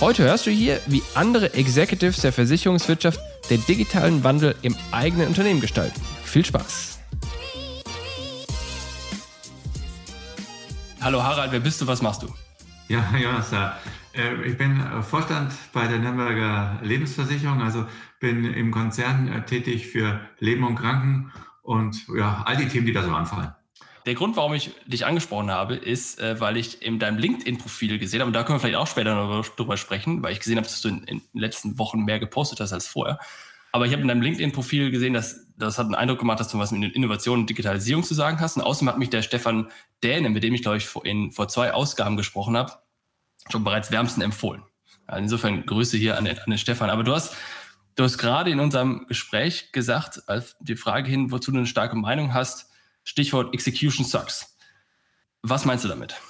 Heute hörst du hier, wie andere Executives der Versicherungswirtschaft den digitalen Wandel im eigenen Unternehmen gestalten. Viel Spaß! Hallo Harald, wer bist du, was machst du? Ja, Jonas, ja. Äh, ich bin äh, Vorstand bei der Nürnberger Lebensversicherung, also bin im Konzern äh, tätig für Leben und Kranken und ja, all die Themen, die da so anfallen. Der Grund, warum ich dich angesprochen habe, ist, äh, weil ich in deinem LinkedIn-Profil gesehen habe, und da können wir vielleicht auch später noch drüber sprechen, weil ich gesehen habe, dass du in, in den letzten Wochen mehr gepostet hast als vorher. Aber ich habe in deinem LinkedIn-Profil gesehen, dass das hat einen Eindruck gemacht, dass du was mit Innovation und Digitalisierung zu sagen hast. Und außerdem hat mich der Stefan Däne, mit dem ich, glaube ich, vor, in, vor zwei Ausgaben gesprochen habe, schon bereits wärmsten empfohlen. Also insofern Grüße hier an den, an den Stefan. Aber du hast, du hast gerade in unserem Gespräch gesagt, als die Frage hin, wozu du eine starke Meinung hast, Stichwort Execution Sucks. Was meinst du damit?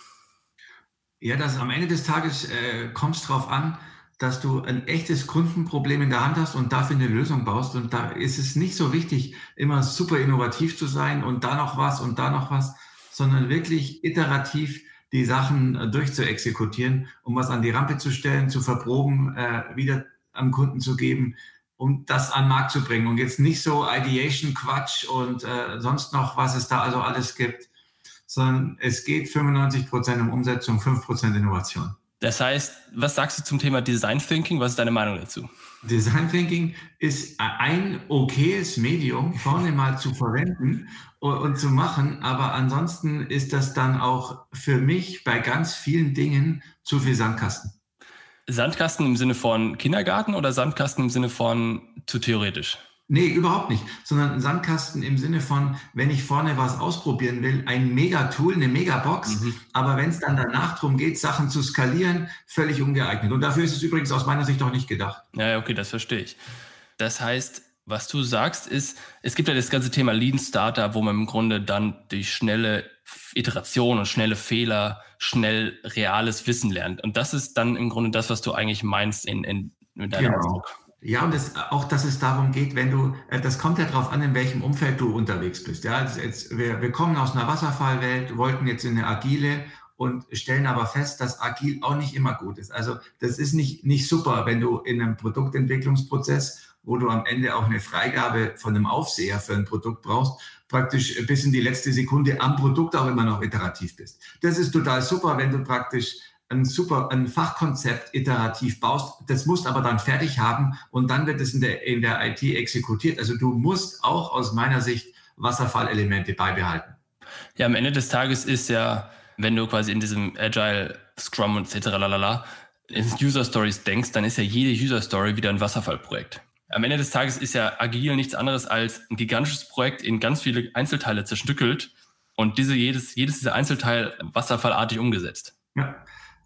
Ja, dass am Ende des Tages äh, kommt es darauf an, dass du ein echtes Kundenproblem in der Hand hast und dafür eine Lösung baust. Und da ist es nicht so wichtig, immer super innovativ zu sein und da noch was und da noch was, sondern wirklich iterativ die Sachen äh, durchzuexekutieren, um was an die Rampe zu stellen, zu verproben, äh, wieder am Kunden zu geben um das an den Markt zu bringen. Und jetzt nicht so Ideation-Quatsch und äh, sonst noch, was es da also alles gibt, sondern es geht 95 Prozent um Umsetzung, 5 Prozent Innovation. Das heißt, was sagst du zum Thema Design Thinking? Was ist deine Meinung dazu? Design Thinking ist ein okayes Medium, vorne mal zu verwenden und, und, zu machen, aber ansonsten ist das dann auch für mich bei ganz vielen Dingen zu viel Sandkasten. Sandkasten im Sinne von Kindergarten oder Sandkasten im Sinne von zu theoretisch? Nee, überhaupt nicht, sondern Sandkasten im Sinne von, wenn ich vorne was ausprobieren will, ein Mega-Tool, eine Mega-Box, mhm. aber wenn es dann danach darum geht, Sachen zu skalieren, völlig ungeeignet. Und dafür ist es übrigens aus meiner Sicht auch nicht gedacht. Ja, okay, das verstehe ich. Das heißt, was du sagst, ist, es gibt ja das ganze Thema Lean Starter, wo man im Grunde dann durch schnelle Iteration und schnelle Fehler schnell reales Wissen lernt. Und das ist dann im Grunde das, was du eigentlich meinst in, in, in deinem genau. Ausdruck. Ja, und das, auch, dass es darum geht, wenn du, äh, das kommt ja darauf an, in welchem Umfeld du unterwegs bist. Ja, jetzt, wir, wir kommen aus einer Wasserfallwelt, wollten jetzt in eine agile und stellen aber fest, dass agil auch nicht immer gut ist. Also das ist nicht, nicht super, wenn du in einem Produktentwicklungsprozess wo du am Ende auch eine Freigabe von einem Aufseher für ein Produkt brauchst, praktisch bis in die letzte Sekunde am Produkt auch immer noch iterativ bist. Das ist total super, wenn du praktisch ein super, ein Fachkonzept iterativ baust. Das musst aber dann fertig haben und dann wird es in der, in der IT exekutiert. Also du musst auch aus meiner Sicht Wasserfallelemente beibehalten. Ja, am Ende des Tages ist ja, wenn du quasi in diesem Agile Scrum und etc. lalala in User Stories denkst, dann ist ja jede User Story wieder ein Wasserfallprojekt am Ende des Tages ist ja agil nichts anderes als ein gigantisches Projekt in ganz viele Einzelteile zerstückelt und diese, jedes, jedes dieser Einzelteil wasserfallartig umgesetzt. Ja.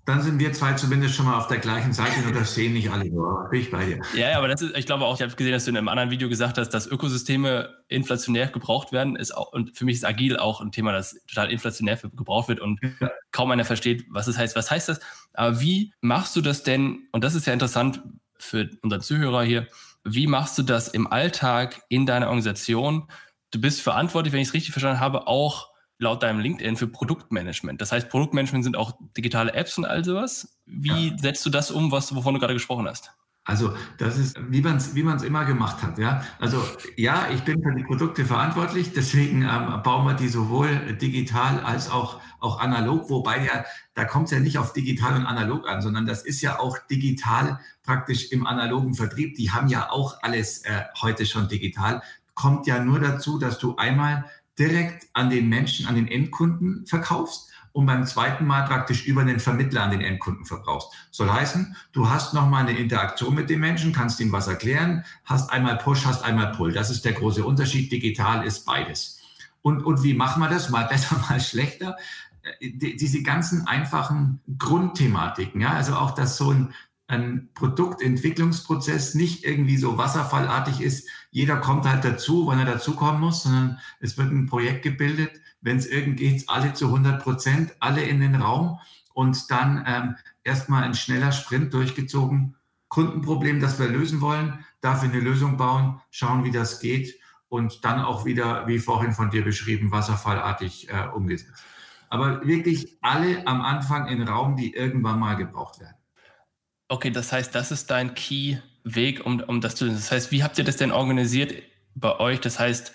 Dann sind wir zwei zumindest schon mal auf der gleichen Seite und das sehen nicht alle. Bin ich bei dir. Ja, ja, aber das ist, ich glaube auch, ich habe gesehen, dass du in einem anderen Video gesagt hast, dass Ökosysteme inflationär gebraucht werden. Ist auch, und für mich ist agil auch ein Thema, das total inflationär gebraucht wird und ja. kaum einer versteht, was das heißt. Was heißt das? Aber wie machst du das denn? Und das ist ja interessant für unseren Zuhörer hier wie machst du das im Alltag in deiner Organisation? Du bist verantwortlich, wenn ich es richtig verstanden habe, auch laut deinem LinkedIn für Produktmanagement. Das heißt, Produktmanagement sind auch digitale Apps und all sowas. Wie setzt du das um, was, wovon du gerade gesprochen hast? Also das ist, wie man es wie man's immer gemacht hat. Ja? Also ja, ich bin für die Produkte verantwortlich, deswegen ähm, bauen wir die sowohl digital als auch, auch analog, wobei ja, da kommt es ja nicht auf digital und analog an, sondern das ist ja auch digital praktisch im analogen Vertrieb. Die haben ja auch alles äh, heute schon digital. Kommt ja nur dazu, dass du einmal direkt an den Menschen, an den Endkunden verkaufst und beim zweiten Mal praktisch über den Vermittler an den Endkunden verbrauchst. Soll heißen, du hast nochmal eine Interaktion mit dem Menschen, kannst ihm was erklären, hast einmal Push, hast einmal Pull. Das ist der große Unterschied. Digital ist beides. Und, und wie machen wir das? Mal besser, mal schlechter. Äh, diese ganzen einfachen Grundthematiken, ja, also auch, dass so ein, ein Produktentwicklungsprozess nicht irgendwie so wasserfallartig ist. Jeder kommt halt dazu, wann er dazukommen muss, sondern es wird ein Projekt gebildet wenn es irgend geht, alle zu 100 Prozent, alle in den Raum und dann ähm, erstmal ein schneller Sprint durchgezogen. Kundenproblem, das wir lösen wollen, dafür eine Lösung bauen, schauen, wie das geht und dann auch wieder, wie vorhin von dir beschrieben, wasserfallartig äh, umgesetzt. Aber wirklich alle am Anfang in Raum, die irgendwann mal gebraucht werden. Okay, das heißt, das ist dein Key-Weg, um, um das zu. Das heißt, wie habt ihr das denn organisiert bei euch? Das heißt,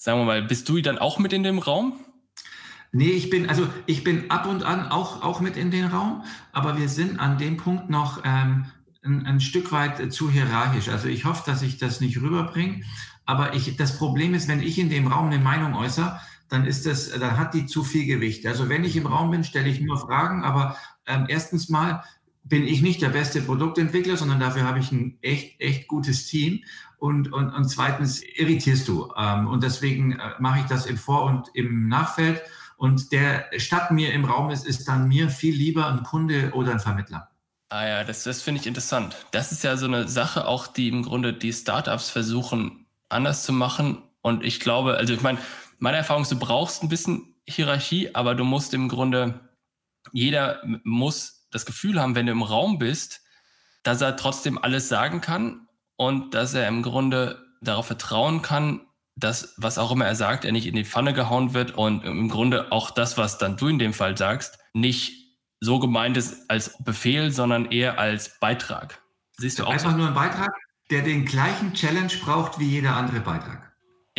sagen wir mal, bist du dann auch mit in dem Raum? Nee, ich bin, also ich bin ab und an auch, auch mit in den Raum, aber wir sind an dem Punkt noch ähm, ein, ein Stück weit zu hierarchisch. Also ich hoffe, dass ich das nicht rüberbringe. Aber ich, das Problem ist, wenn ich in dem Raum eine Meinung äußere, dann ist das, dann hat die zu viel Gewicht. Also wenn ich im Raum bin, stelle ich nur Fragen, aber ähm, erstens mal bin ich nicht der beste Produktentwickler, sondern dafür habe ich ein echt, echt gutes Team. Und, und, und zweitens irritierst du. Ähm, und deswegen äh, mache ich das im Vor- und im Nachfeld. Und der statt mir im Raum ist, ist dann mir viel lieber ein Kunde oder ein Vermittler. Ah ja, das, das finde ich interessant. Das ist ja so eine Sache auch, die im Grunde die Startups versuchen anders zu machen. Und ich glaube, also ich meine, meine Erfahrung ist, du brauchst ein bisschen Hierarchie, aber du musst im Grunde, jeder muss das Gefühl haben, wenn du im Raum bist, dass er trotzdem alles sagen kann und dass er im Grunde darauf vertrauen kann, dass was auch immer er sagt, er nicht in die Pfanne gehauen wird und im Grunde auch das, was dann du in dem Fall sagst, nicht so gemeint ist als Befehl, sondern eher als Beitrag. Siehst du auch Einfach so? nur ein Beitrag, der den gleichen Challenge braucht wie jeder andere Beitrag.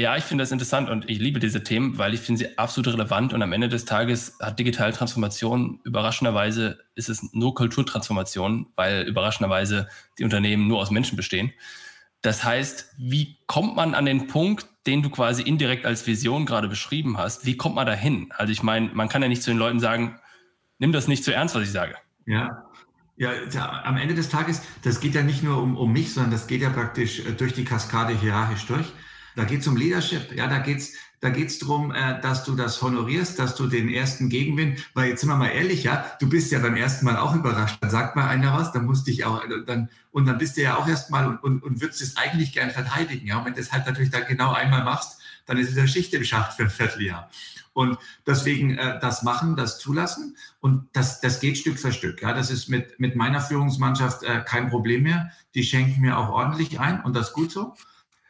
Ja, ich finde das interessant und ich liebe diese Themen, weil ich finde sie absolut relevant und am Ende des Tages hat digitale Transformation überraschenderweise ist es nur Kulturtransformation, weil überraschenderweise die Unternehmen nur aus Menschen bestehen. Das heißt, wie kommt man an den Punkt, den du quasi indirekt als Vision gerade beschrieben hast? Wie kommt man da hin? Also ich meine, man kann ja nicht zu den Leuten sagen, nimm das nicht zu ernst, was ich sage. Ja. Ja, am Ende des Tages, das geht ja nicht nur um, um mich, sondern das geht ja praktisch äh, durch die Kaskade hierarchisch durch. Da geht es um Leadership, ja, da geht's da geht's drum, äh, dass du das honorierst, dass du den ersten Gegenwind, weil jetzt sind wir mal ehrlich, ja, du bist ja beim ersten Mal auch überrascht. Dann sagt mal einer was, dann musste ich auch, äh, dann, und dann bist du ja auch erstmal und, und, und würdest es eigentlich gern verteidigen, ja. Und wenn du das halt natürlich dann genau einmal machst, dann ist es eine Schicht im Schacht für ein Vierteljahr. Und deswegen äh, das machen, das zulassen. Und das, das geht Stück für Stück. Ja, das ist mit, mit meiner Führungsmannschaft äh, kein Problem mehr. Die schenken mir auch ordentlich ein und das gut so.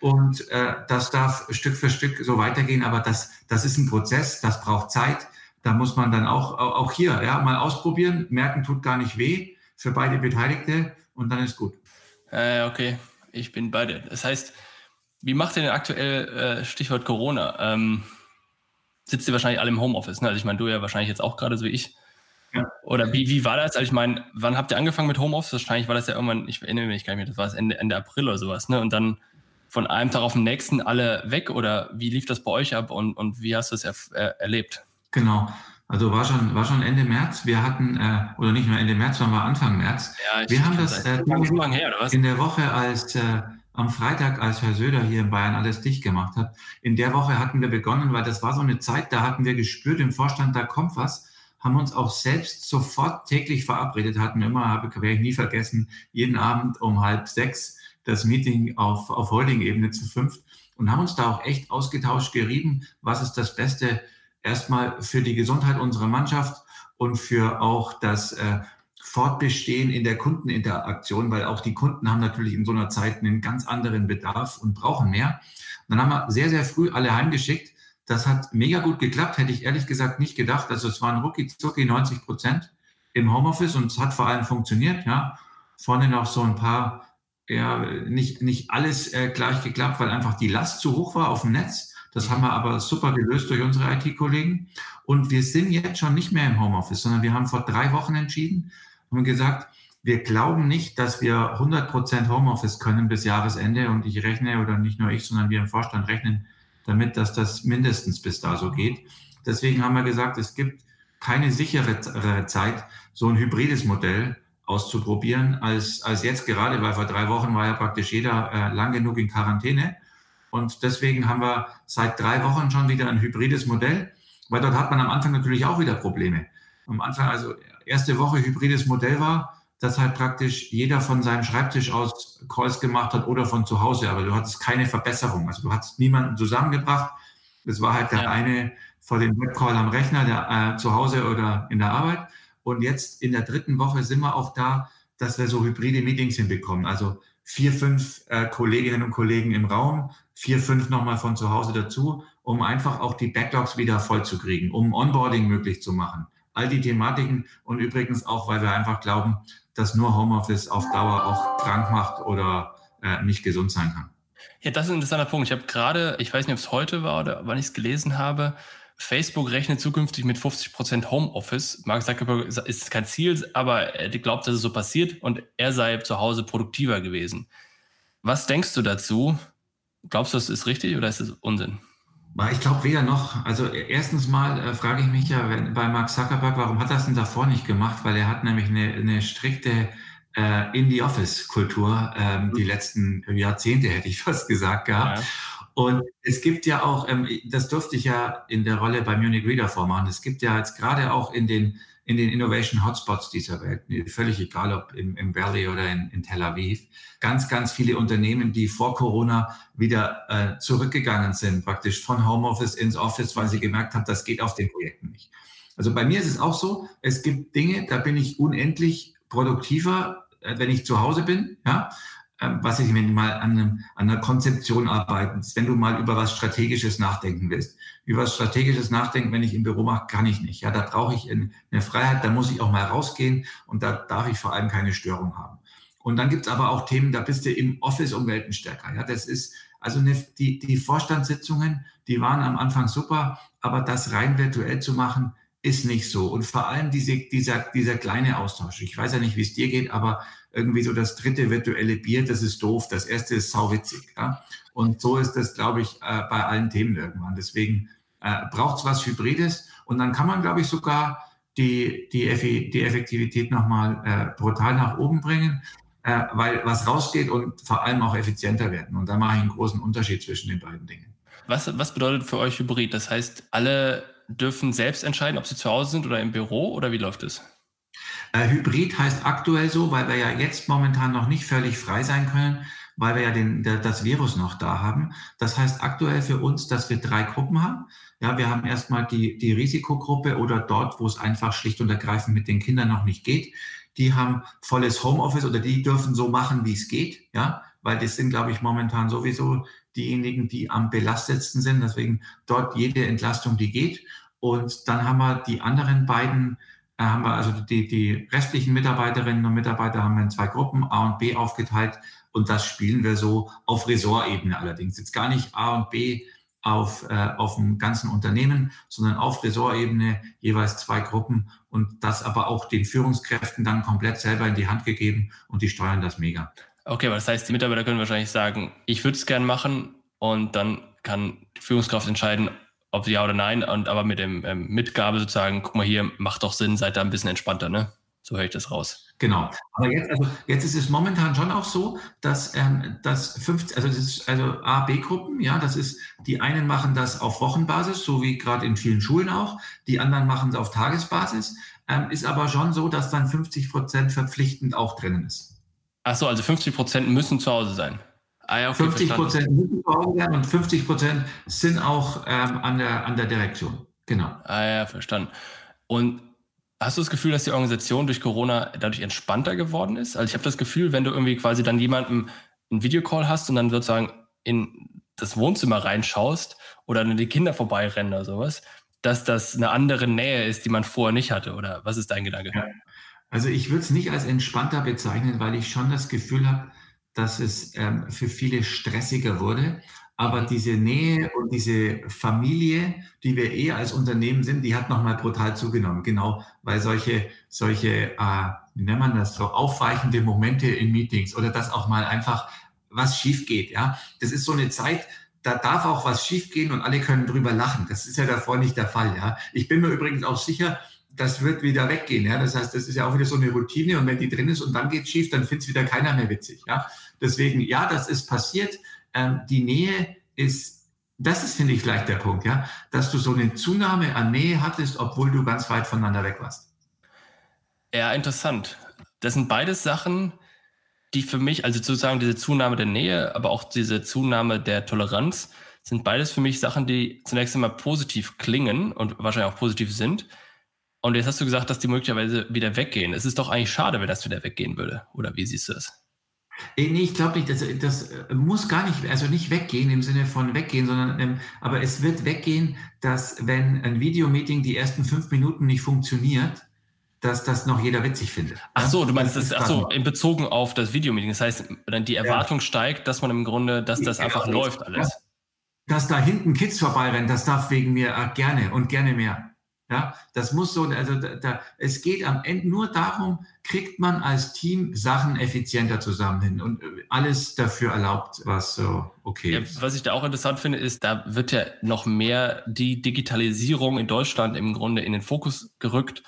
Und äh, das darf Stück für Stück so weitergehen. Aber das, das ist ein Prozess, das braucht Zeit. Da muss man dann auch, auch hier ja, mal ausprobieren. Merken tut gar nicht weh für beide Beteiligte und dann ist gut. Äh, okay, ich bin bei dir. Das heißt, wie macht ihr denn aktuell äh, Stichwort Corona? Ähm, sitzt ihr wahrscheinlich alle im Homeoffice? Ne? Also ich meine, du ja wahrscheinlich jetzt auch gerade so wie ich. Ja. Oder wie, wie war das? Also ich meine, wann habt ihr angefangen mit Homeoffice? Wahrscheinlich war das ja irgendwann, ich erinnere mich gar nicht mehr, das war das Ende, Ende April oder sowas. Ne? Und dann von einem Tag auf den nächsten alle weg oder wie lief das bei euch ab und, und wie hast du es er, er, erlebt? Genau. Also war schon, war schon Ende März. Wir hatten, äh, oder nicht nur Ende März, sondern war Anfang März. Ja, wir haben das äh, her, in der Woche, als äh, am Freitag, als Herr Söder hier in Bayern alles dicht gemacht hat, in der Woche hatten wir begonnen, weil das war so eine Zeit, da hatten wir gespürt im Vorstand, da kommt was, haben uns auch selbst sofort täglich verabredet, hatten immer, habe werde ich nie vergessen, jeden Abend um halb sechs das Meeting auf, auf Holding-Ebene zu fünft und haben uns da auch echt ausgetauscht, gerieben, was ist das Beste erstmal für die Gesundheit unserer Mannschaft und für auch das äh, Fortbestehen in der Kundeninteraktion, weil auch die Kunden haben natürlich in so einer Zeit einen ganz anderen Bedarf und brauchen mehr. Und dann haben wir sehr, sehr früh alle heimgeschickt. Das hat mega gut geklappt, hätte ich ehrlich gesagt nicht gedacht. Also es waren rucki zucki 90 Prozent im Homeoffice und es hat vor allem funktioniert. Ja, vorne noch so ein paar ja, nicht, nicht alles äh, gleich geklappt, weil einfach die Last zu hoch war auf dem Netz. Das haben wir aber super gelöst durch unsere IT-Kollegen. Und wir sind jetzt schon nicht mehr im Homeoffice, sondern wir haben vor drei Wochen entschieden und gesagt, wir glauben nicht, dass wir 100 Prozent Homeoffice können bis Jahresende. Und ich rechne, oder nicht nur ich, sondern wir im Vorstand rechnen damit, dass das mindestens bis da so geht. Deswegen haben wir gesagt, es gibt keine sichere Zeit, so ein hybrides Modell auszuprobieren, als, als jetzt gerade, weil vor drei Wochen war ja praktisch jeder äh, lang genug in Quarantäne. Und deswegen haben wir seit drei Wochen schon wieder ein hybrides Modell, weil dort hat man am Anfang natürlich auch wieder Probleme. Am Anfang, also erste Woche hybrides Modell war, dass halt praktisch jeder von seinem Schreibtisch aus Calls gemacht hat oder von zu Hause, aber du hattest keine Verbesserung. Also du hattest niemanden zusammengebracht. Es war halt der ja. eine vor dem Webcall am Rechner, der äh, zu Hause oder in der Arbeit. Und jetzt in der dritten Woche sind wir auch da, dass wir so hybride Meetings hinbekommen. Also vier, fünf äh, Kolleginnen und Kollegen im Raum, vier, fünf nochmal von zu Hause dazu, um einfach auch die Backlogs wieder voll zu kriegen, um Onboarding möglich zu machen. All die Thematiken und übrigens auch, weil wir einfach glauben, dass nur Homeoffice auf Dauer auch krank macht oder äh, nicht gesund sein kann. Ja, das ist ein interessanter Punkt. Ich habe gerade, ich weiß nicht, ob es heute war oder wann ich es gelesen habe, Facebook rechnet zukünftig mit 50% Homeoffice. Mark Zuckerberg ist kein Ziel, aber er glaubt, dass es so passiert und er sei zu Hause produktiver gewesen. Was denkst du dazu? Glaubst du, das ist richtig oder ist das Unsinn? Ich glaube weder noch. Also erstens mal äh, frage ich mich ja wenn, bei Mark Zuckerberg, warum hat er das denn davor nicht gemacht? Weil er hat nämlich eine, eine strikte äh, In-the-Office-Kultur ähm, die mhm. letzten Jahrzehnte, hätte ich fast gesagt gehabt. Ja. Und es gibt ja auch, ähm, das durfte ich ja in der Rolle bei Munich Reader vormachen, es gibt ja jetzt gerade auch in den, in den Innovation Hotspots dieser Welt, völlig egal ob im, im Valley oder in, in Tel Aviv, ganz, ganz viele Unternehmen, die vor Corona wieder äh, zurückgegangen sind, praktisch von Homeoffice ins Office, weil sie gemerkt haben, das geht auf den Projekten nicht. Also bei mir ist es auch so, es gibt Dinge, da bin ich unendlich produktiver, äh, wenn ich zu Hause bin, ja, was ich, wenn du mal an, einem, an einer Konzeption arbeitest, wenn du mal über was Strategisches nachdenken willst. Über was Strategisches nachdenken, wenn ich im Büro mache, kann ich nicht. Ja, da brauche ich eine Freiheit, da muss ich auch mal rausgehen und da darf ich vor allem keine Störung haben. Und dann gibt's aber auch Themen, da bist du im Office um Welten stärker. Ja, das ist also eine, die, die Vorstandssitzungen, die waren am Anfang super, aber das rein virtuell zu machen, ist nicht so. Und vor allem diese, dieser, dieser kleine Austausch. Ich weiß ja nicht, wie es dir geht, aber irgendwie so das dritte virtuelle Bier, das ist doof. Das erste ist sauwitzig. Ja? Und so ist das, glaube ich, äh, bei allen Themen irgendwann. Deswegen äh, braucht es was Hybrides. Und dann kann man, glaube ich, sogar die, die, die Effektivität nochmal äh, brutal nach oben bringen, äh, weil was rausgeht und vor allem auch effizienter werden. Und da mache ich einen großen Unterschied zwischen den beiden Dingen. Was, was bedeutet für euch Hybrid? Das heißt, alle dürfen selbst entscheiden, ob sie zu Hause sind oder im Büro oder wie läuft es? Äh, Hybrid heißt aktuell so, weil wir ja jetzt momentan noch nicht völlig frei sein können, weil wir ja den, der, das Virus noch da haben. Das heißt aktuell für uns, dass wir drei Gruppen haben. Ja, wir haben erstmal die, die Risikogruppe oder dort, wo es einfach schlicht und ergreifend mit den Kindern noch nicht geht. Die haben volles Homeoffice oder die dürfen so machen, wie es geht. Ja, weil das sind, glaube ich, momentan sowieso diejenigen, die am belastetsten sind. Deswegen dort jede Entlastung, die geht. Und dann haben wir die anderen beiden, äh, haben wir also die, die restlichen Mitarbeiterinnen und Mitarbeiter haben wir in zwei Gruppen, A und B aufgeteilt. Und das spielen wir so auf Ressortebene allerdings. Jetzt gar nicht A und B auf, äh, auf dem ganzen Unternehmen, sondern auf Ressortebene jeweils zwei Gruppen und das aber auch den Führungskräften dann komplett selber in die Hand gegeben und die steuern das mega. Okay, aber das heißt, die Mitarbeiter können wahrscheinlich sagen, ich würde es gern machen und dann kann die Führungskraft entscheiden, ob ja oder nein, und aber mit dem ähm, Mitgabe sozusagen, guck mal hier, macht doch Sinn, seid da ein bisschen entspannter, ne? So höre ich das raus. Genau. Aber jetzt, also jetzt ist es momentan schon auch so, dass ähm, das 50, also das ist also A, B-Gruppen, ja, das ist, die einen machen das auf Wochenbasis, so wie gerade in vielen Schulen auch, die anderen machen es auf Tagesbasis, ähm, ist aber schon so, dass dann 50 Prozent verpflichtend auch drinnen ist. Ach so, also 50 Prozent müssen zu Hause sein. Ah, ja, okay, 50 Prozent müssen zu Hause sein und 50 Prozent sind auch ähm, an, der, an der Direktion. Genau. Ah ja, verstanden. Und hast du das Gefühl, dass die Organisation durch Corona dadurch entspannter geworden ist? Also ich habe das Gefühl, wenn du irgendwie quasi dann jemanden einen Videocall hast und dann sozusagen in das Wohnzimmer reinschaust oder dann die Kinder vorbeirennen oder sowas, dass das eine andere Nähe ist, die man vorher nicht hatte. Oder was ist dein Gedanke? Ja. Also ich würde es nicht als entspannter bezeichnen, weil ich schon das Gefühl habe, dass es ähm, für viele stressiger wurde. Aber diese Nähe und diese Familie, die wir eh als Unternehmen sind, die hat nochmal brutal zugenommen. Genau, weil solche, solche, äh, wie nennt man das, so aufweichende Momente in Meetings oder dass auch mal einfach was schief geht. Ja, das ist so eine Zeit, da darf auch was schiefgehen und alle können drüber lachen. Das ist ja davor nicht der Fall. Ja, ich bin mir übrigens auch sicher, das wird wieder weggehen. Ja, das heißt, das ist ja auch wieder so eine Routine und wenn die drin ist und dann geht schief, dann findet es wieder keiner mehr witzig. Ja, deswegen, ja, das ist passiert. Ähm, die Nähe ist, das ist, finde ich, vielleicht der Punkt, ja, dass du so eine Zunahme an Nähe hattest, obwohl du ganz weit voneinander weg warst. Ja, interessant. Das sind beides Sachen, die für mich, also sozusagen diese Zunahme der Nähe, aber auch diese Zunahme der Toleranz, sind beides für mich Sachen, die zunächst einmal positiv klingen und wahrscheinlich auch positiv sind. Und jetzt hast du gesagt, dass die möglicherweise wieder weggehen. Es ist doch eigentlich schade, wenn das wieder weggehen würde. Oder wie siehst du das? Nee, ich glaube nicht, das, das muss gar nicht, also nicht weggehen im Sinne von weggehen, sondern, ähm, aber es wird weggehen, dass wenn ein Videomeeting die ersten fünf Minuten nicht funktioniert, dass das noch jeder witzig findet. Ach so, du meinst, das, das ach so, in Bezogen auf das Videomeeting. Das heißt, dann die Erwartung ja. steigt, dass man im Grunde, dass das ja, einfach ja, läuft alles. Dass, dass da hinten Kids vorbeirennen, das darf wegen mir äh, gerne und gerne mehr. Ja, das muss so, also da, da, es geht am Ende nur darum, kriegt man als Team Sachen effizienter zusammen hin und äh, alles dafür erlaubt, was so okay ist. Ja, was ich da auch interessant finde, ist, da wird ja noch mehr die Digitalisierung in Deutschland im Grunde in den Fokus gerückt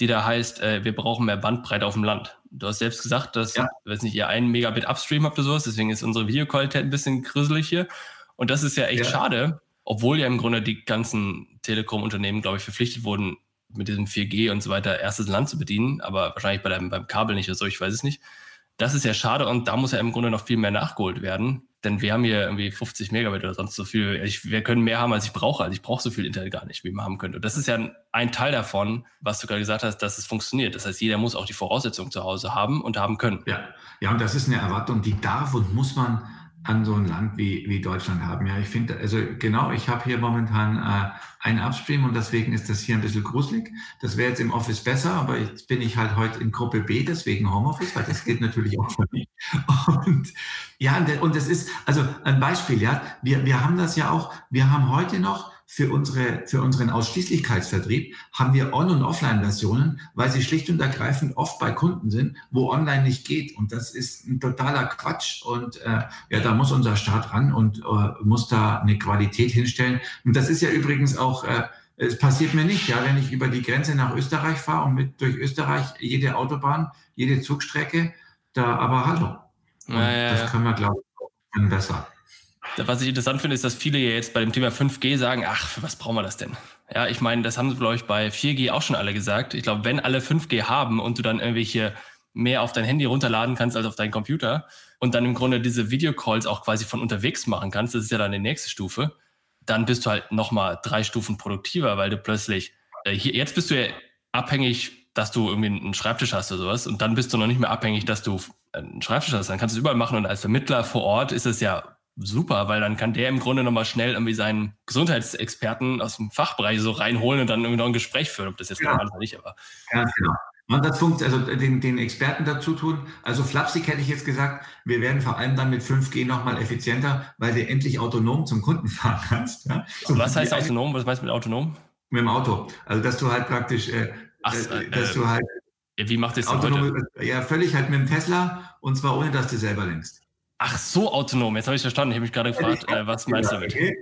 die da heißt, äh, wir brauchen mehr Bandbreite auf dem Land. Du hast selbst gesagt, dass, ja. weiß nicht, ihr einen Megabit Upstream habt oder sowas, deswegen ist unsere Videoqualität ein bisschen grüsselig hier. Und das ist ja echt ja. schade, obwohl ja im Grunde die ganzen Telekom-Unternehmen, glaube ich, verpflichtet wurden, mit diesem 4G und so weiter erstes Land zu bedienen, aber wahrscheinlich bei deinem, beim Kabel nicht oder so, ich weiß es nicht. Das ist ja schade und da muss ja im Grunde noch viel mehr nachgeholt werden. Denn wir haben hier irgendwie 50 Megabit oder sonst so viel. Ich, wir können mehr haben, als ich brauche. Also ich brauche so viel Internet gar nicht, wie man haben könnte. Und das ist ja ein, ein Teil davon, was du gerade gesagt hast, dass es funktioniert. Das heißt, jeder muss auch die Voraussetzungen zu Hause haben und haben können. Ja, ja und das ist eine Erwartung, die darf und muss man an so ein Land wie, wie Deutschland haben. Ja, ich finde, also genau, ich habe hier momentan äh, einen Upstream und deswegen ist das hier ein bisschen gruselig. Das wäre jetzt im Office besser, aber jetzt bin ich halt heute in Gruppe B, deswegen Homeoffice, weil das geht natürlich auch für mich. Und ja, und das ist, also ein Beispiel, ja, wir, wir haben das ja auch, wir haben heute noch für, unsere, für unseren Ausschließlichkeitsvertrieb haben wir On- und Offline-Versionen, weil sie schlicht und ergreifend oft bei Kunden sind, wo online nicht geht. Und das ist ein totaler Quatsch. Und äh, ja, da muss unser Staat ran und äh, muss da eine Qualität hinstellen. Und das ist ja übrigens auch, äh, es passiert mir nicht, ja, wenn ich über die Grenze nach Österreich fahre und mit durch Österreich jede Autobahn, jede Zugstrecke, da aber hallo. Ja, ja, das können wir, glaube ich, besser. Was ich interessant finde, ist, dass viele jetzt bei dem Thema 5G sagen, ach, für was brauchen wir das denn? Ja, ich meine, das haben sie, glaube ich, bei 4G auch schon alle gesagt. Ich glaube, wenn alle 5G haben und du dann irgendwelche mehr auf dein Handy runterladen kannst als auf deinen Computer und dann im Grunde diese Videocalls auch quasi von unterwegs machen kannst, das ist ja dann die nächste Stufe, dann bist du halt nochmal drei Stufen produktiver, weil du plötzlich, äh, hier, jetzt bist du ja abhängig, dass du irgendwie einen Schreibtisch hast oder sowas und dann bist du noch nicht mehr abhängig, dass du einen Schreibtisch hast. Dann kannst du es überall machen und als Vermittler vor Ort ist es ja super, weil dann kann der im Grunde nochmal schnell irgendwie seinen Gesundheitsexperten aus dem Fachbereich so reinholen und dann irgendwie noch ein Gespräch führen, ob das jetzt ja. normal ist oder nicht, aber. Ja, genau. Und das funktioniert, also den, den Experten dazu tun. Also flapsig hätte ich jetzt gesagt, wir werden vor allem dann mit 5G nochmal effizienter, weil du endlich autonom zum Kunden fahren kannst. Ja? was heißt autonom? Was meinst du mit autonom? Mit dem Auto. Also dass du halt praktisch, äh, Ach, äh, dass äh, du halt wie macht das autonom, Ja, völlig halt mit dem Tesla und zwar ohne, dass du selber lenkst. Ach so, autonom. Jetzt habe ich verstanden. Ich habe mich gerade gefragt, äh, was meinst du damit? Okay.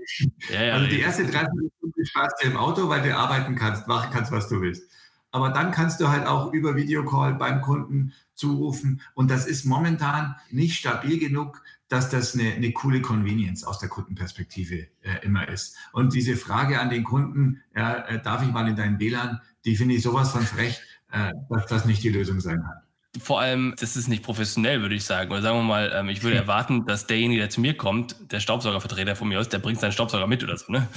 Ja, ja, also die erste 30 Minuten sparst du im Auto, weil du arbeiten kannst, machen kannst, was du willst. Aber dann kannst du halt auch über Videocall beim Kunden zurufen. Und das ist momentan nicht stabil genug, dass das eine, eine coole Convenience aus der Kundenperspektive äh, immer ist. Und diese Frage an den Kunden, äh, darf ich mal in deinen WLAN, die finde ich sowas von frech, äh, dass das nicht die Lösung sein kann vor allem, das ist nicht professionell, würde ich sagen. Oder sagen wir mal, ähm, ich würde erwarten, dass derjenige, der zu mir kommt, der Staubsaugervertreter von mir aus, der bringt seinen Staubsauger mit oder so, ne?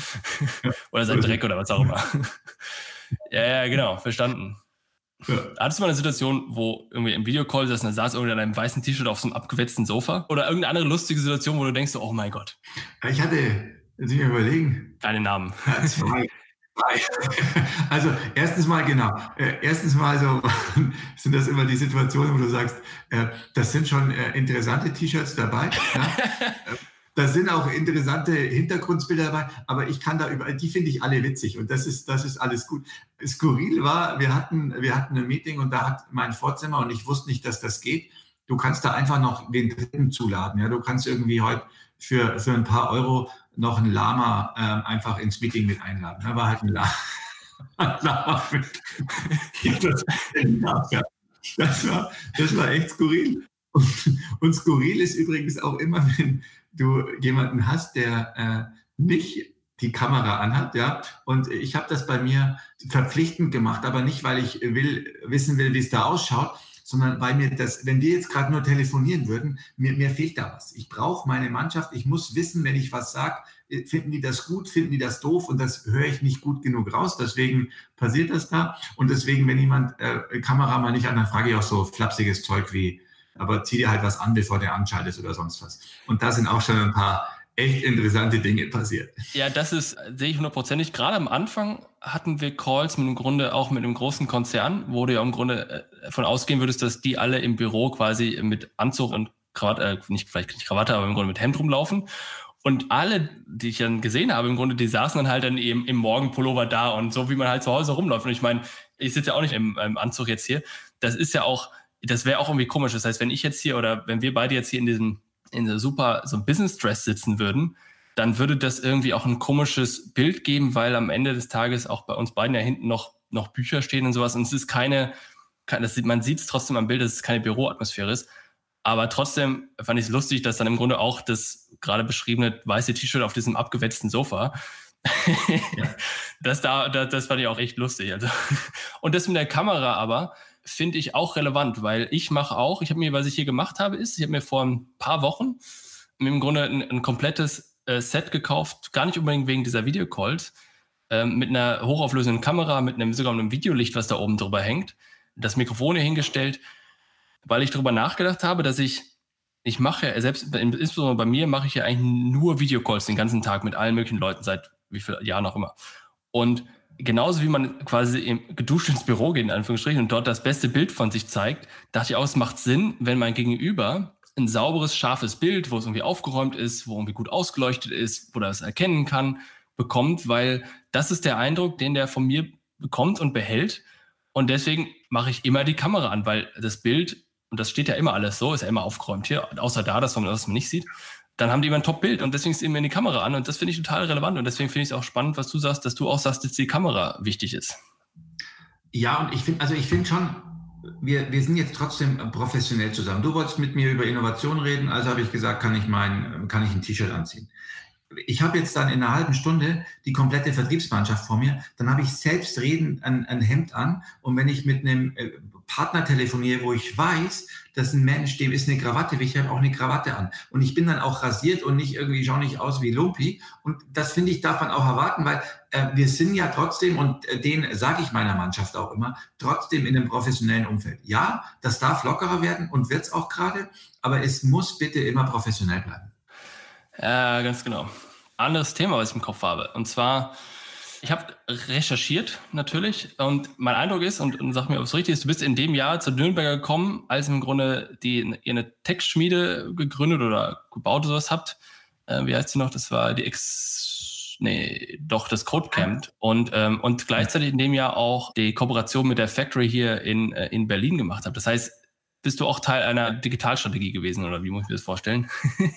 oder sein Dreck oder was auch immer. ja, ja, genau, verstanden. Ja. Hattest du mal eine Situation, wo irgendwie im Videocall saß, dann saß irgendwie in einem weißen T-Shirt auf so einem abgewetzten Sofa? Oder irgendeine andere lustige Situation, wo du denkst, oh mein Gott. Ich hatte, jetzt ich überlegen. Keine Namen. Ja, zwei. Also erstens mal, genau, äh, erstens mal so sind das immer die Situationen, wo du sagst, äh, das sind schon äh, interessante T-Shirts dabei. Ja? da sind auch interessante Hintergrundbilder dabei, aber ich kann da über, die finde ich alle witzig und das ist, das ist alles gut. Skurril war, wir hatten, wir hatten ein Meeting und da hat mein Vorzimmer und ich wusste nicht, dass das geht. Du kannst da einfach noch den Dritten zuladen. Ja, du kannst irgendwie heute für, für ein paar Euro noch ein Lama ähm, einfach ins Meeting mit einladen. Da war halt ein Lama. Mit. das, war, das war echt skurril. Und, und skurril ist übrigens auch immer, wenn du jemanden hast, der äh, nicht die Kamera anhat, ja. Und ich habe das bei mir verpflichtend gemacht, aber nicht, weil ich will, wissen will, wie es da ausschaut, sondern weil mir das, wenn wir jetzt gerade nur telefonieren würden, mir, mir fehlt da was. Ich brauche meine Mannschaft, ich muss wissen, wenn ich was sage, finden die das gut, finden die das doof und das höre ich nicht gut genug raus. Deswegen passiert das da. Und deswegen, wenn jemand äh, Kamera mal nicht an, dann frage ich auch so flapsiges Zeug wie, aber zieh dir halt was an, bevor der anschaltest oder sonst was. Und da sind auch schon ein paar echt interessante Dinge passiert. Ja, das ist, sehe ich hundertprozentig. Gerade am Anfang hatten wir Calls mit im Grunde auch mit einem großen Konzern, wo du ja im Grunde äh, von ausgehen würdest, dass die alle im Büro quasi mit Anzug und Krawatte, äh, nicht vielleicht nicht Krawatte, aber im Grunde mit Hemd rumlaufen. Und alle, die ich dann gesehen habe, im Grunde, die saßen dann halt dann eben im Morgenpullover da und so wie man halt zu Hause rumläuft. Und ich meine, ich sitze ja auch nicht im, im Anzug jetzt hier. Das ist ja auch, das wäre auch irgendwie komisch. Das heißt, wenn ich jetzt hier oder wenn wir beide jetzt hier in diesem in der super so Business Dress sitzen würden, dann würde das irgendwie auch ein komisches Bild geben, weil am Ende des Tages auch bei uns beiden ja hinten noch, noch Bücher stehen und sowas. Und es ist keine, das sieht, man sieht es trotzdem am Bild, dass es keine Büroatmosphäre ist. Aber trotzdem fand ich es lustig, dass dann im Grunde auch das gerade beschriebene weiße T-Shirt auf diesem abgewetzten Sofa, ja. das, da, das, das fand ich auch echt lustig. Also. Und das mit der Kamera aber, finde ich auch relevant, weil ich mache auch, ich habe mir, was ich hier gemacht habe, ist, ich habe mir vor ein paar Wochen im Grunde ein, ein komplettes äh, Set gekauft, gar nicht unbedingt wegen dieser Videocalls, äh, mit einer hochauflösenden Kamera, mit einem sogar einem Videolicht, was da oben drüber hängt, das Mikrofon hier hingestellt, weil ich darüber nachgedacht habe, dass ich ich mache ja, selbst insbesondere bei mir mache ich ja eigentlich nur Videocalls den ganzen Tag mit allen möglichen Leuten, seit wie vielen Jahren auch immer. Und genauso wie man quasi im, geduscht ins Büro geht, in Anführungsstrichen, und dort das beste Bild von sich zeigt, dachte ich auch, es macht Sinn, wenn mein Gegenüber ein sauberes, scharfes Bild, wo es irgendwie aufgeräumt ist, wo irgendwie gut ausgeleuchtet ist, wo er es erkennen kann, bekommt, weil das ist der Eindruck, den der von mir bekommt und behält. Und deswegen mache ich immer die Kamera an, weil das Bild, und das steht ja immer alles so, ist ja immer aufgeräumt hier, außer da, dass man das nicht sieht dann haben die immer ein Top-Bild und deswegen ist eben die Kamera an und das finde ich total relevant und deswegen finde ich es auch spannend, was du sagst, dass du auch sagst, dass die Kamera wichtig ist. Ja, und ich finde, also ich finde schon, wir, wir sind jetzt trotzdem professionell zusammen. Du wolltest mit mir über Innovation reden, also habe ich gesagt, kann ich mein, kann ich ein T-Shirt anziehen. Ich habe jetzt dann in einer halben Stunde die komplette Vertriebsmannschaft vor mir. Dann habe ich selbstredend ein, ein Hemd an. Und wenn ich mit einem äh, Partner telefoniere, wo ich weiß, dass ein Mensch, dem ist eine Krawatte, ich habe auch eine Krawatte an. Und ich bin dann auch rasiert und nicht irgendwie, schaue nicht aus wie Lumpi. Und das finde ich, darf man auch erwarten, weil äh, wir sind ja trotzdem, und äh, den sage ich meiner Mannschaft auch immer, trotzdem in einem professionellen Umfeld. Ja, das darf lockerer werden und wird es auch gerade, aber es muss bitte immer professionell bleiben. Ja, ganz genau. Anderes Thema, was ich im Kopf habe. Und zwar, ich habe recherchiert natürlich und mein Eindruck ist, und, und sag mir, ob es richtig ist, du bist in dem Jahr zu Nürnberger gekommen, als im Grunde die, ihr eine Textschmiede gegründet oder gebaut oder sowas habt. Äh, wie heißt sie noch? Das war die Ex, nee, doch, das Codecamp. Und, ähm, und gleichzeitig in dem Jahr auch die Kooperation mit der Factory hier in, äh, in Berlin gemacht habt. Das heißt, bist du auch Teil einer Digitalstrategie gewesen oder wie muss ich mir das vorstellen?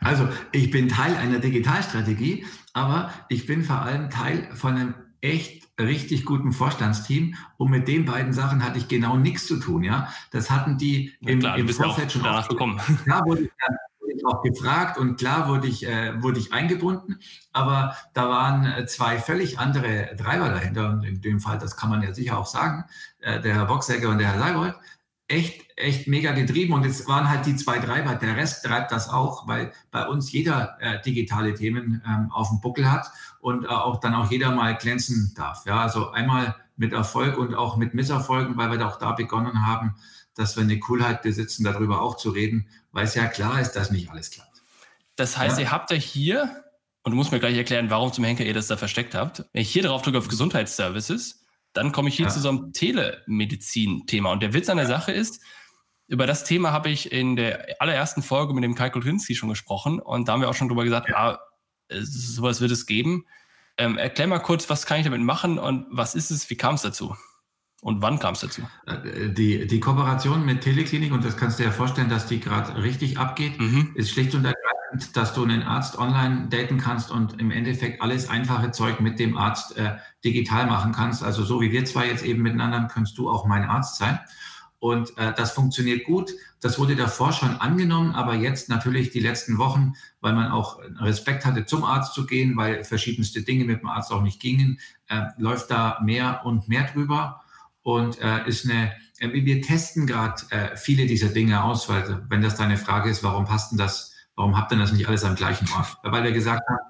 Also ich bin Teil einer Digitalstrategie, aber ich bin vor allem Teil von einem echt richtig guten Vorstandsteam und mit den beiden Sachen hatte ich genau nichts zu tun. Ja, das hatten die im, klar, im Vorfeld schon danach bekommen. Ja, wurde ich, auch gefragt und klar wurde ich, äh, wurde ich eingebunden, aber da waren äh, zwei völlig andere Treiber dahinter und in dem Fall, das kann man ja sicher auch sagen, äh, der Herr Boxegger und der Herr Leibold, echt, echt mega getrieben und es waren halt die zwei Treiber. Der Rest treibt das auch, weil bei uns jeder äh, digitale Themen ähm, auf dem Buckel hat und äh, auch dann auch jeder mal glänzen darf. Ja, also einmal mit Erfolg und auch mit Misserfolgen, weil wir auch da begonnen haben, dass wir eine Coolheit besitzen, darüber auch zu reden, weil es ja klar ist, dass nicht alles klappt. Das heißt, ja? ihr habt ja hier und du musst mir gleich erklären, warum zum Henker ihr das da versteckt habt. Wenn ich hier drauf drücke auf Gesundheitsservices, dann komme ich hier ja. zu so einem Telemedizin-Thema. Und der Witz an der Sache ist, über das Thema habe ich in der allerersten Folge mit dem Kai Kulkinski schon gesprochen und da haben wir auch schon drüber gesagt, ja. ah, sowas wird es geben. Ähm, erklär mal kurz, was kann ich damit machen und was ist es, wie kam es dazu? Und wann kam es dazu? Äh, die, die Kooperation mit Teleklinik, und das kannst du dir ja vorstellen, dass die gerade richtig abgeht, mhm. ist schlicht und ergreifend, dass du einen Arzt online daten kannst und im Endeffekt alles einfache Zeug mit dem Arzt äh, digital machen kannst. Also so wie wir zwei jetzt eben miteinander, kannst du auch mein Arzt sein. Und äh, das funktioniert gut. Das wurde davor schon angenommen, aber jetzt natürlich die letzten Wochen, weil man auch Respekt hatte, zum Arzt zu gehen, weil verschiedenste Dinge mit dem Arzt auch nicht gingen, äh, läuft da mehr und mehr drüber und äh, ist eine, äh, wir testen gerade äh, viele dieser Dinge aus, weil wenn das deine Frage ist, warum passt denn das, warum habt ihr das nicht alles am gleichen Ort? Weil wir gesagt haben,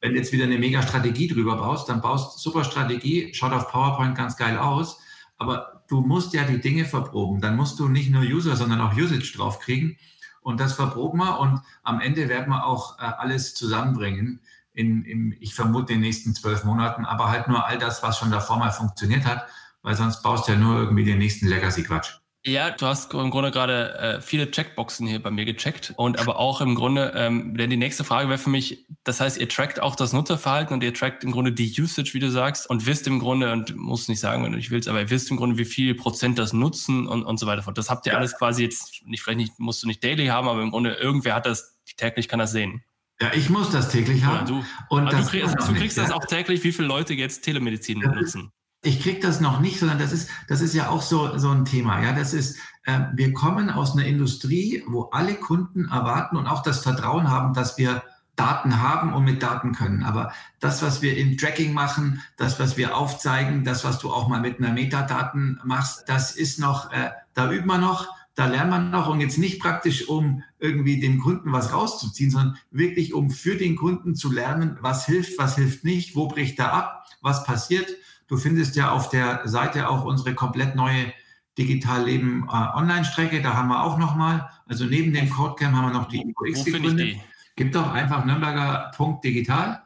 wenn du jetzt wieder eine mega Strategie drüber baust, dann baust super Strategie, schaut auf PowerPoint ganz geil aus, aber du musst ja die Dinge verproben. Dann musst du nicht nur User, sondern auch Usage draufkriegen. Und das verproben wir und am Ende werden wir auch äh, alles zusammenbringen. In, in, ich vermute, in den nächsten zwölf Monaten, aber halt nur all das, was schon davor mal funktioniert hat, weil sonst baust du ja nur irgendwie den nächsten Legacy-Quatsch. Ja, du hast im Grunde gerade äh, viele Checkboxen hier bei mir gecheckt und aber auch im Grunde, ähm, denn die nächste Frage wäre für mich, das heißt, ihr trackt auch das Nutzerverhalten und ihr trackt im Grunde die Usage, wie du sagst, und wisst im Grunde, und muss nicht sagen, wenn du nicht willst, aber ihr wisst im Grunde, wie viel Prozent das nutzen und, und so weiter fort. Das habt ihr ja. alles quasi jetzt, nicht, vielleicht nicht, musst du nicht daily haben, aber im Grunde irgendwer hat das, täglich kann das sehen. Ja, ich muss das täglich haben. Ja, du, und das du kriegst, du kriegst das auch täglich, wie viele Leute jetzt Telemedizin ja. nutzen ich kriege das noch nicht, sondern das ist, das ist ja auch so, so ein Thema. Ja, das ist, äh, wir kommen aus einer Industrie, wo alle Kunden erwarten und auch das Vertrauen haben, dass wir Daten haben und mit Daten können. Aber das, was wir im Tracking machen, das, was wir aufzeigen, das, was du auch mal mit einer Metadaten machst, das ist noch, äh, da übt man noch, da lernt man noch und jetzt nicht praktisch, um irgendwie dem Kunden was rauszuziehen, sondern wirklich, um für den Kunden zu lernen, was hilft, was hilft nicht, wo bricht er ab, was passiert. Du findest ja auf der Seite auch unsere komplett neue Digital Leben äh, Online-Strecke. Da haben wir auch nochmal, also neben dem Codecamp haben wir noch die IQX gegründet. Gib doch einfach Nürnberger Punkt digital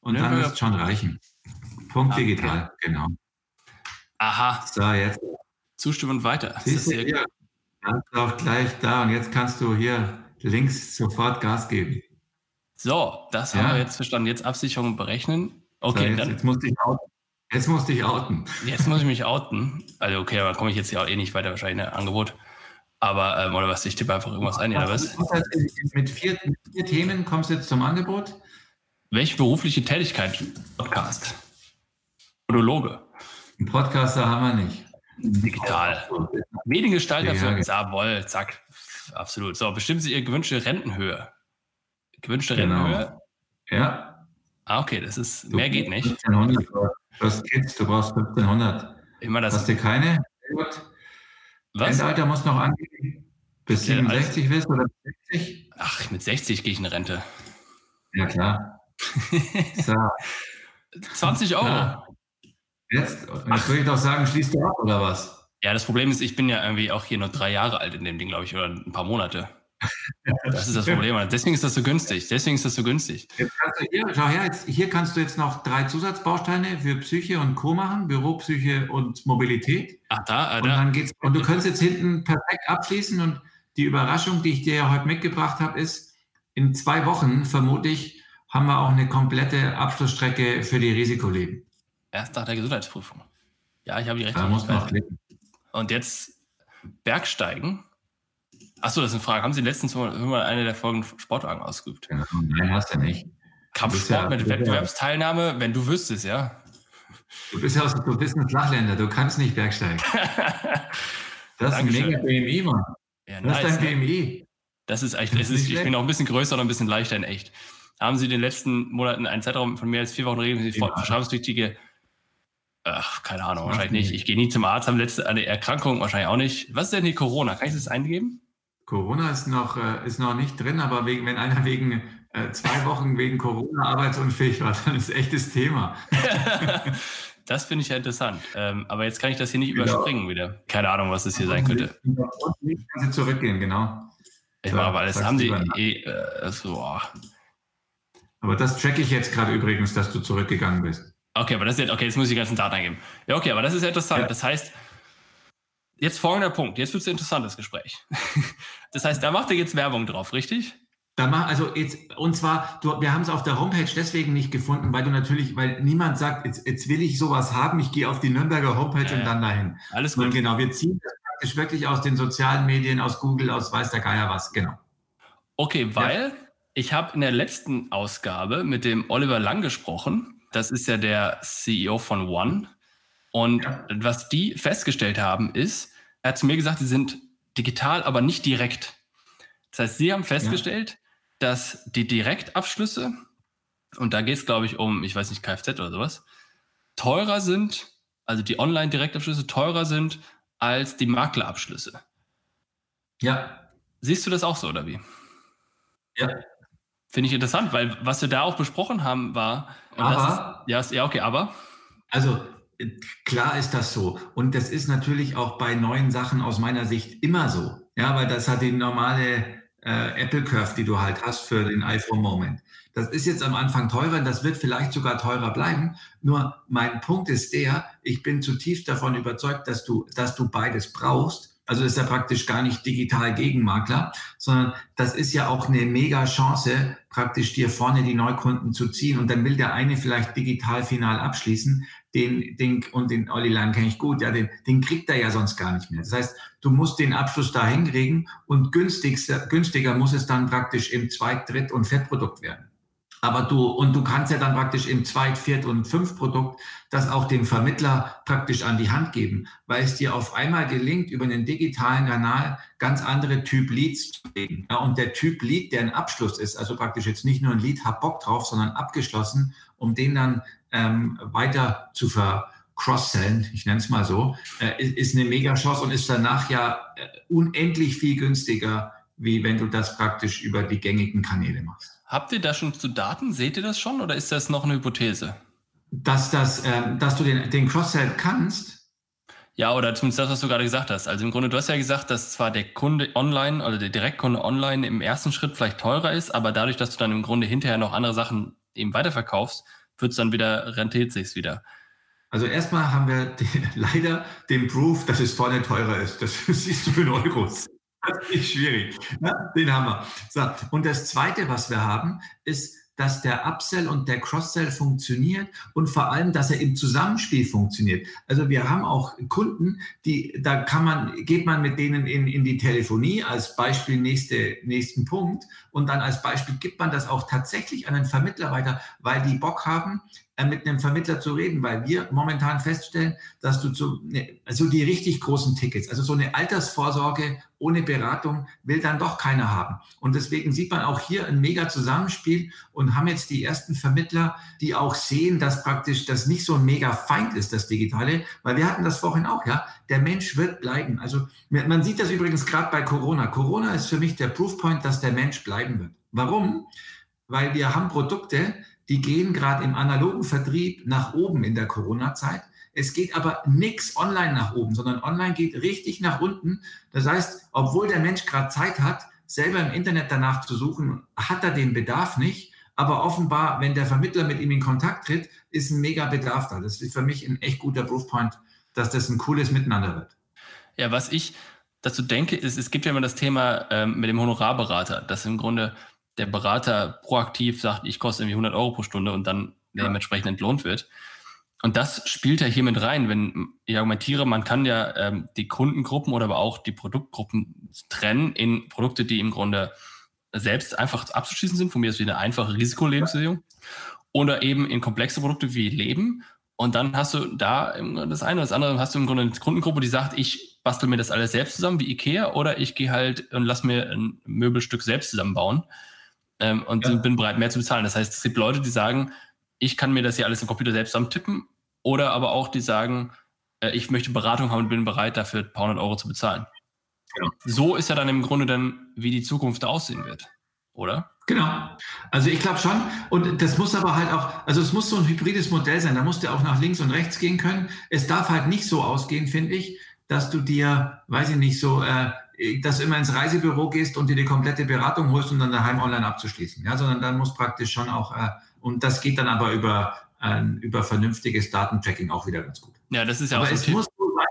und Nürnberger. dann wird es schon reichen. Punkt ah, digital, genau. Aha. So, jetzt. Zustimmen weiter. Siehst du, hier, kannst auch gleich da und jetzt kannst du hier links sofort Gas geben. So, das ja. haben wir jetzt verstanden. Jetzt Absicherung berechnen. Okay, so, jetzt, dann. Jetzt musst du Jetzt musst du dich outen. Jetzt muss ich mich outen. Also okay, aber komme ich jetzt ja auch eh nicht weiter wahrscheinlich ein Angebot. Aber, ähm, oder was, ich tippe einfach irgendwas ein, oder was? Mit vier, mit vier Themen kommst du jetzt zum Angebot. Welche berufliche Tätigkeit? Podcast. Monologe. Einen Podcaster haben wir nicht. Digital. Mediengestalter ja, für Jawohl, zack. Absolut. So, bestimmen Sie Ihre gewünschte Rentenhöhe. Gewünschte genau. Rentenhöhe? Ja. Ah, okay, das ist, mehr geht nicht. 1500, Du hast Kids, du brauchst 1500. Immer das. Hast du keine? Was? Endalter muss noch angehen. Bis okay, 67 also, bist oder 60? Ach, mit 60 gehe ich in Rente. Ja, klar. so. 20 Euro. Ja. Jetzt, jetzt würde ich doch sagen, schließt du ab oder was? Ja, das Problem ist, ich bin ja irgendwie auch hier nur drei Jahre alt in dem Ding, glaube ich, oder ein paar Monate. Das ist das Problem. Deswegen ist das so günstig. Deswegen ist das so günstig. Jetzt kannst du hier, schau her, jetzt, hier kannst du jetzt noch drei Zusatzbausteine für Psyche und Co. machen, Büropsyche und Mobilität. Ach, da, äh, und dann geht's. Und du kannst jetzt hinten perfekt abschließen. Und die Überraschung, die ich dir ja heute mitgebracht habe, ist, in zwei Wochen, vermute ich, haben wir auch eine komplette Abschlussstrecke für die Risikoleben. Erst nach der Gesundheitsprüfung. Ja, ich habe die Rechte. Da muss man auch klicken. Und jetzt Bergsteigen Achso, das ist eine Frage. Haben Sie letztens mal eine der Folgen Sportwagen ausgeübt? Ja, nein, hast du nicht. Kampfsport ja, mit Wettbewerbsteilnahme, wenn du wüsstest, ja. Du bist ja aus, du bist ein Flachländer, du kannst nicht Bergsteigen. das ist ein mega BMI, Mann. Ja, das nice, ist dein BMI. Das ist echt, das ist, ich bin auch ein bisschen größer und ein bisschen leichter in echt. Haben Sie in den letzten Monaten einen Zeitraum von mehr als vier Wochen regelmäßig verschreibungspflichtige Ach, keine Ahnung, wahrscheinlich nicht. Ich gehe nie zum Arzt, habe letzte eine Erkrankung, wahrscheinlich auch nicht. Was ist denn die Corona? Kann ich das eingeben? Corona ist noch, äh, ist noch nicht drin, aber wegen, wenn einer wegen äh, zwei Wochen wegen Corona arbeitsunfähig war, dann ist echtes Thema. das finde ich ja interessant. Ähm, aber jetzt kann ich das hier nicht genau. überspringen wieder. Keine Ahnung, was das hier sein könnte. Nicht kann sie zurückgehen, genau. Ich mache aber alles haben die eh, äh, so, oh. Aber das tracke ich jetzt gerade übrigens, dass du zurückgegangen bist. Okay, aber das ist jetzt, okay, jetzt muss ich die ganzen Daten eingeben. Ja, okay, aber das ist ja interessant. Ja. Das heißt, jetzt folgender Punkt. Jetzt wird es ein interessantes Gespräch. das heißt, da macht ihr jetzt Werbung drauf, richtig? Da mach, also jetzt, und zwar, du, wir haben es auf der Homepage deswegen nicht gefunden, weil du natürlich, weil niemand sagt, jetzt, jetzt will ich sowas haben, ich gehe auf die Nürnberger Homepage ja, und dann dahin. Alles gut. Und genau, wir ziehen das praktisch wirklich aus den sozialen Medien, aus Google, aus weiß der Geier was, genau. Okay, weil ja. ich habe in der letzten Ausgabe mit dem Oliver Lang gesprochen. Das ist ja der CEO von One. Und ja. was die festgestellt haben, ist, er hat zu mir gesagt, sie sind digital, aber nicht direkt. Das heißt, sie haben festgestellt, dass die Direktabschlüsse, und da geht es, glaube ich, um, ich weiß nicht, Kfz oder sowas, teurer sind, also die Online-Direktabschlüsse teurer sind als die Maklerabschlüsse. Ja. Siehst du das auch so, oder wie? Ja. Finde ich interessant, weil was wir da auch besprochen haben, war. aber. Ist, ja, ja, okay, aber. Also, klar ist das so. Und das ist natürlich auch bei neuen Sachen aus meiner Sicht immer so. Ja, weil das hat die normale äh, Apple Curve, die du halt hast für den iPhone Moment. Das ist jetzt am Anfang teurer, das wird vielleicht sogar teurer bleiben. Nur mein Punkt ist der, ich bin zutiefst davon überzeugt, dass du, dass du beides brauchst. Also ist ja praktisch gar nicht digital Gegenmakler, sondern das ist ja auch eine mega Chance, praktisch dir vorne die Neukunden zu ziehen. Und dann will der eine vielleicht digital final abschließen, den, den und den Olli Lang kenne ich gut, ja, den, den kriegt er ja sonst gar nicht mehr. Das heißt, du musst den Abschluss da hinkriegen und günstiger, günstiger muss es dann praktisch im Zweit-, Dritt- und Fettprodukt werden. Aber du, und du kannst ja dann praktisch im Zweit-, Viert- und Fünf-Produkt das auch dem Vermittler praktisch an die Hand geben, weil es dir auf einmal gelingt, über einen digitalen Kanal ganz andere Typ Leads zu legen. Ja, und der Typ Lead, der ein Abschluss ist, also praktisch jetzt nicht nur ein Lead, hab Bock drauf, sondern abgeschlossen, um den dann ähm, weiter zu ver cross-sellen, ich nenne es mal so, äh, ist eine Mega-Chance und ist danach ja äh, unendlich viel günstiger, wie wenn du das praktisch über die gängigen Kanäle machst. Habt ihr da schon zu Daten? Seht ihr das schon oder ist das noch eine Hypothese? Dass, das, äh, dass du den, den Cross-Sell kannst? Ja, oder zumindest das, was du gerade gesagt hast. Also im Grunde, du hast ja gesagt, dass zwar der Kunde online oder der Direktkunde online im ersten Schritt vielleicht teurer ist, aber dadurch, dass du dann im Grunde hinterher noch andere Sachen eben weiterverkaufst, wird es dann wieder, rentiert sich wieder. Also erstmal haben wir den, leider den Proof, dass es vorne teurer ist. Das siehst du in Euros. Das ist schwierig. Ja, den haben wir. So, und das Zweite, was wir haben, ist, dass der Upsell und der Cross-Sell funktioniert und vor allem, dass er im Zusammenspiel funktioniert. Also wir haben auch Kunden, die, da kann man, geht man mit denen in, in die Telefonie als Beispiel nächste, nächsten Punkt und dann als Beispiel gibt man das auch tatsächlich an einen Vermittler weiter, weil die Bock haben, mit einem Vermittler zu reden, weil wir momentan feststellen, dass du zu, ne, also die richtig großen Tickets, also so eine Altersvorsorge ohne Beratung will dann doch keiner haben. Und deswegen sieht man auch hier ein mega Zusammenspiel und haben jetzt die ersten Vermittler, die auch sehen, dass praktisch das nicht so ein mega Feind ist, das Digitale, weil wir hatten das vorhin auch, ja, der Mensch wird bleiben. Also man sieht das übrigens gerade bei Corona. Corona ist für mich der Proofpoint, dass der Mensch bleiben wird. Warum? Weil wir haben Produkte, die gehen gerade im analogen Vertrieb nach oben in der Corona-Zeit. Es geht aber nichts online nach oben, sondern online geht richtig nach unten. Das heißt, obwohl der Mensch gerade Zeit hat, selber im Internet danach zu suchen, hat er den Bedarf nicht. Aber offenbar, wenn der Vermittler mit ihm in Kontakt tritt, ist ein mega Bedarf da. Das ist für mich ein echt guter Proofpoint, dass das ein cooles Miteinander wird. Ja, was ich dazu denke, ist, es gibt ja immer das Thema ähm, mit dem Honorarberater, dass im Grunde der Berater proaktiv sagt, ich koste irgendwie 100 Euro pro Stunde und dann ja. dementsprechend entlohnt wird. Und das spielt ja hier mit rein, wenn ich argumentiere, man kann ja ähm, die Kundengruppen oder aber auch die Produktgruppen trennen in Produkte, die im Grunde selbst einfach abzuschließen sind, von mir ist wie eine einfache Risikolebensversicherung, oder eben in komplexe Produkte wie Leben. Und dann hast du da das eine oder das andere, hast du im Grunde eine Kundengruppe, die sagt, ich bastel mir das alles selbst zusammen wie Ikea oder ich gehe halt und lass mir ein Möbelstück selbst zusammenbauen ähm, und ja. bin bereit, mehr zu bezahlen. Das heißt, es gibt Leute, die sagen, ich kann mir das hier alles im Computer selbst tippen, oder aber auch die sagen, äh, ich möchte Beratung haben und bin bereit, dafür ein paar hundert Euro zu bezahlen. Ja. So ist ja dann im Grunde dann, wie die Zukunft aussehen wird, oder? Genau. Also ich glaube schon. Und das muss aber halt auch, also es muss so ein hybrides Modell sein. Da muss der auch nach links und rechts gehen können. Es darf halt nicht so ausgehen, finde ich, dass du dir, weiß ich nicht, so, äh, dass du immer ins Reisebüro gehst und dir die komplette Beratung holst, um dann daheim online abzuschließen. Ja, sondern dann muss praktisch schon auch, äh, und das geht dann aber über, äh, über vernünftiges Datentracking auch wieder ganz gut. Ja, das ist ja aber auch so es muss so sein,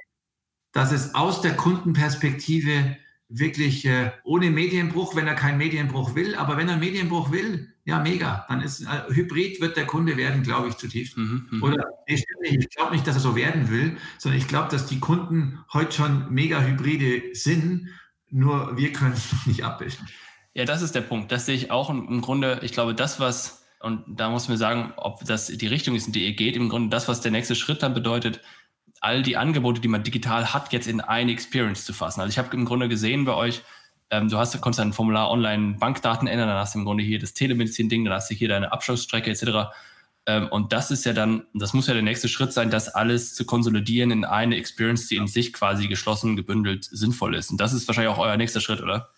dass es aus der Kundenperspektive wirklich äh, ohne Medienbruch, wenn er keinen Medienbruch will, aber wenn er Medienbruch will, ja, mega. Dann ist äh, Hybrid wird der Kunde werden, glaube ich, zutiefst. Mhm, mh. Oder nee, ich glaube nicht, dass er so werden will, sondern ich glaube, dass die Kunden heute schon mega Hybride sind, nur wir können es noch nicht abbilden. Ja, das ist der Punkt. Das sehe ich auch im Grunde, ich glaube, das, was, und da muss man sagen, ob das die Richtung ist, in die ihr geht, im Grunde das, was der nächste Schritt dann bedeutet, all die Angebote, die man digital hat, jetzt in eine Experience zu fassen. Also ich habe im Grunde gesehen bei euch, ähm, du hast, konntest ein Formular online Bankdaten ändern, dann hast du im Grunde hier das Telemedizin-Ding, dann hast du hier deine Abschlussstrecke etc. Ähm, und das ist ja dann, das muss ja der nächste Schritt sein, das alles zu konsolidieren in eine Experience, die in sich quasi geschlossen, gebündelt, sinnvoll ist. Und das ist wahrscheinlich auch euer nächster Schritt, oder?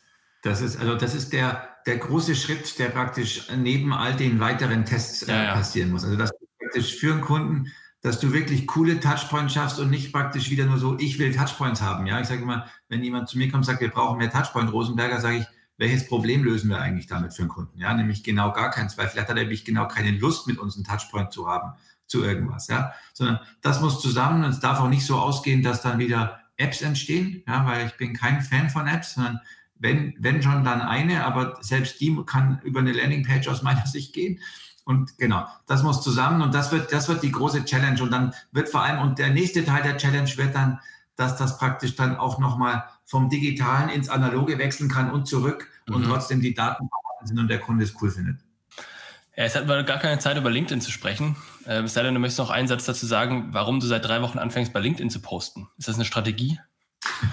Das ist, also das ist der, der große Schritt, der praktisch neben all den weiteren Tests äh, passieren muss. Also das praktisch für einen Kunden dass du wirklich coole Touchpoints schaffst und nicht praktisch wieder nur so, ich will Touchpoints haben. Ja, ich sage immer, wenn jemand zu mir kommt und sagt, wir brauchen mehr Touchpoint Rosenberger, sage ich, welches Problem lösen wir eigentlich damit für einen Kunden? Ja, nämlich genau gar keins, weil vielleicht hat er nämlich genau keine Lust, mit uns einen Touchpoint zu haben zu irgendwas, ja, sondern das muss zusammen und es darf auch nicht so ausgehen, dass dann wieder Apps entstehen, ja, weil ich bin kein Fan von Apps, sondern wenn, wenn schon dann eine, aber selbst die kann über eine Landingpage aus meiner Sicht gehen. Und genau, das muss zusammen und das wird, das wird die große Challenge. Und dann wird vor allem, und der nächste Teil der Challenge wird dann, dass das praktisch dann auch nochmal vom Digitalen ins Analoge wechseln kann und zurück mhm. und trotzdem die Daten sind und der Kunde es cool findet. Ja, jetzt hatten wir gar keine Zeit, über LinkedIn zu sprechen. Äh, es sei denn, du möchtest noch einen Satz dazu sagen, warum du seit drei Wochen anfängst, bei LinkedIn zu posten. Ist das eine Strategie?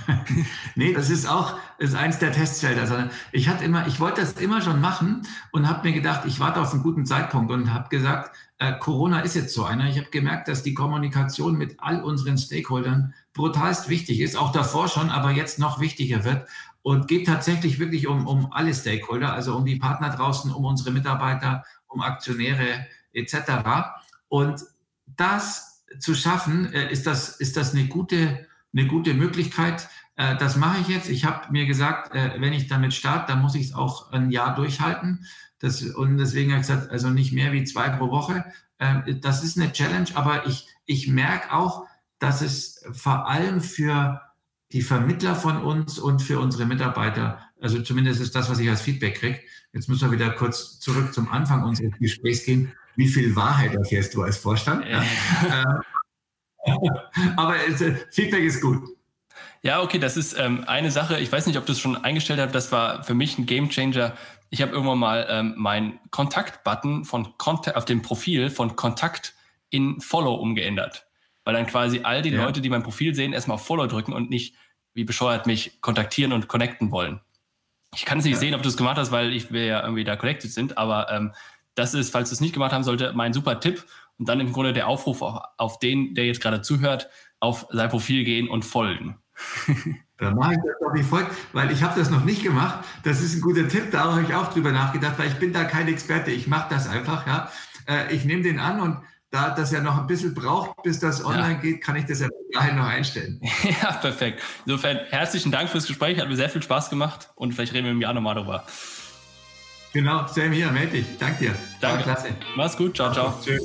nee, das ist auch ist eins der Testfelder. Sondern ich hatte immer, ich wollte das immer schon machen und habe mir gedacht, ich warte auf einen guten Zeitpunkt und habe gesagt, äh, Corona ist jetzt so einer. Ich habe gemerkt, dass die Kommunikation mit all unseren Stakeholdern brutalst wichtig ist, auch davor schon, aber jetzt noch wichtiger wird und geht tatsächlich wirklich um, um alle Stakeholder, also um die Partner draußen, um unsere Mitarbeiter, um Aktionäre etc. Und das zu schaffen, äh, ist das, ist das eine gute eine gute Möglichkeit. Äh, das mache ich jetzt. Ich habe mir gesagt, äh, wenn ich damit starte, dann muss ich es auch ein Jahr durchhalten. Das, und deswegen habe ich gesagt, also nicht mehr wie zwei pro Woche. Äh, das ist eine Challenge, aber ich, ich merke auch, dass es vor allem für die Vermittler von uns und für unsere Mitarbeiter, also zumindest ist das, was ich als Feedback kriege. Jetzt müssen wir wieder kurz zurück zum Anfang unseres Gesprächs gehen. Wie viel Wahrheit erfährst du als Vorstand? Ja. Aber äh, Feedback ist gut. Ja, okay, das ist ähm, eine Sache. Ich weiß nicht, ob du es schon eingestellt hast. Das war für mich ein Game Changer. Ich habe irgendwann mal ähm, meinen Kontakt-Button von Kontakt auf dem Profil von Kontakt in Follow umgeändert. Weil dann quasi all die ja. Leute, die mein Profil sehen, erstmal auf Follow drücken und nicht wie bescheuert mich kontaktieren und connecten wollen. Ich kann es nicht ja. sehen, ob du es gemacht hast, weil ich wir ja irgendwie da connected sind, aber ähm, das ist, falls du es nicht gemacht haben sollte, mein super Tipp. Und dann im Grunde der Aufruf auf, auf den, der jetzt gerade zuhört, auf sein Profil gehen und folgen. Dann mache ich das doch wie folgt, weil ich habe das noch nicht gemacht. Das ist ein guter Tipp, da habe ich auch drüber nachgedacht, weil ich bin da kein Experte. Ich mache das einfach, ja. Äh, ich nehme den an und da das ja noch ein bisschen braucht, bis das online ja. geht, kann ich das ja dahin noch einstellen. Ja, perfekt. Insofern herzlichen Dank fürs Gespräch, hat mir sehr viel Spaß gemacht und vielleicht reden wir im Jahr nochmal darüber. Genau, Sam hier, melde dich. Danke dir. Danke. klasse. Mach's gut. Ciao, ciao. Tschüss.